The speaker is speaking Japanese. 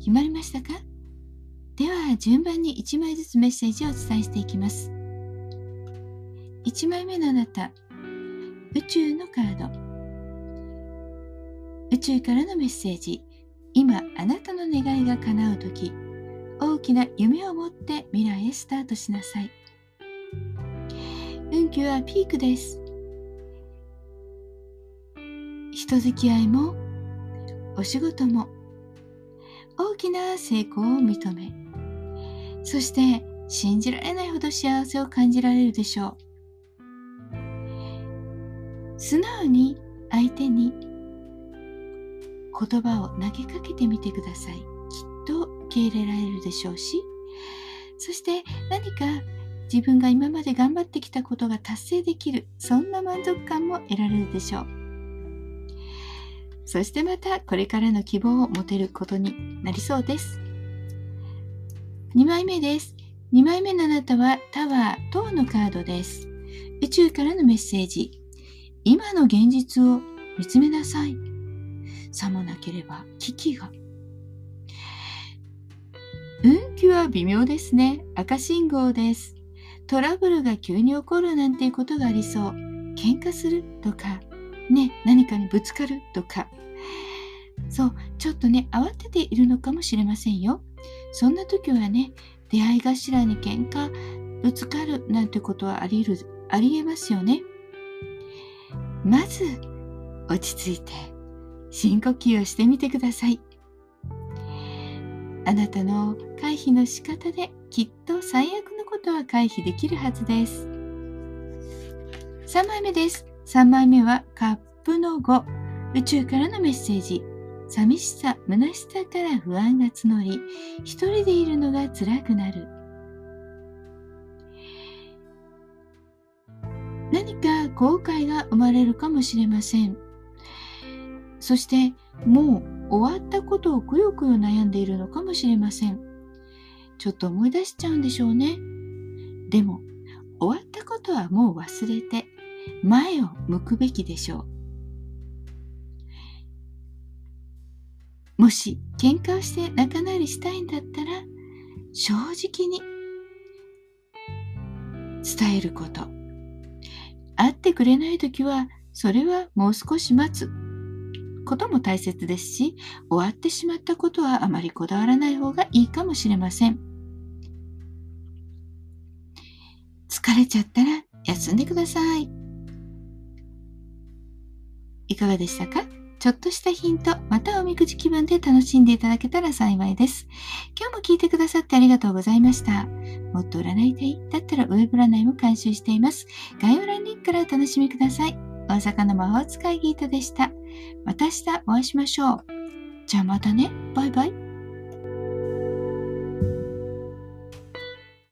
決まりましたか？では順番に1枚ずつメッセージをお伝えしていきます。1枚目のあなた、宇宙のカード。宇宙からのメッセージ。今あなたの願いが叶う時、大きな夢を持って未来へスタートしなさい。運気はピークです。人付き合いもお仕事も大きな成功を認めそして信じられないほど幸せを感じられるでしょう。素直に相手に言葉を投げかけてみてください。きっと受け入れられるでしょうしそして何か自分が今まで頑張ってきたことが達成できるそんな満足感も得られるでしょう。そしてまたこれからの希望を持てることになりそうです。2枚目です。2枚目のあなたはタワー等のカードです。宇宙からのメッセージ。今の現実を見つめなさい。さもなければ危機が。運気は微妙ですね。赤信号です。トラブルが急に起こるなんていうことがありそう。喧嘩するとか、ね、何かにぶつかるとか、そう、ちょっとね、慌てているのかもしれませんよ。そんな時はね、出会い頭に喧嘩、ぶつかるなんてことはありる、ありえますよね。まず、落ち着いて、深呼吸をしてみてください。あなたの回避の仕方できっと最悪のことは回避できるはずです。3枚目です。3枚目はカップの5。宇宙からのメッセージ。寂しさ、虚しさから不安が募り、一人でいるのが辛くなる。何か後悔が生まれるかもしれません。そして、もう終わったことをくよくよ悩んでいるのかもしれません。ちょっと思い出しちゃうんでしょうね。でも、終わったことはもう忘れて、前を向くべきでしょう。もし喧嘩をして仲直りしたいんだったら正直に伝えること。会ってくれない時はそれはもう少し待つことも大切ですし終わってしまったことはあまりこだわらない方がいいかもしれません。疲れちゃったら休んでください。いかがでしたか？ちょっとしたヒント、またおみくじ気分で楽しんでいただけたら幸いです。今日も聞いてくださってありがとうございました。もっと占いたいだったらウェブ占いも監修しています。概要欄リンクからお楽しみください。大阪の魔法使いギートでした。また明日お会いしましょう。じゃあまたね。バイバイ。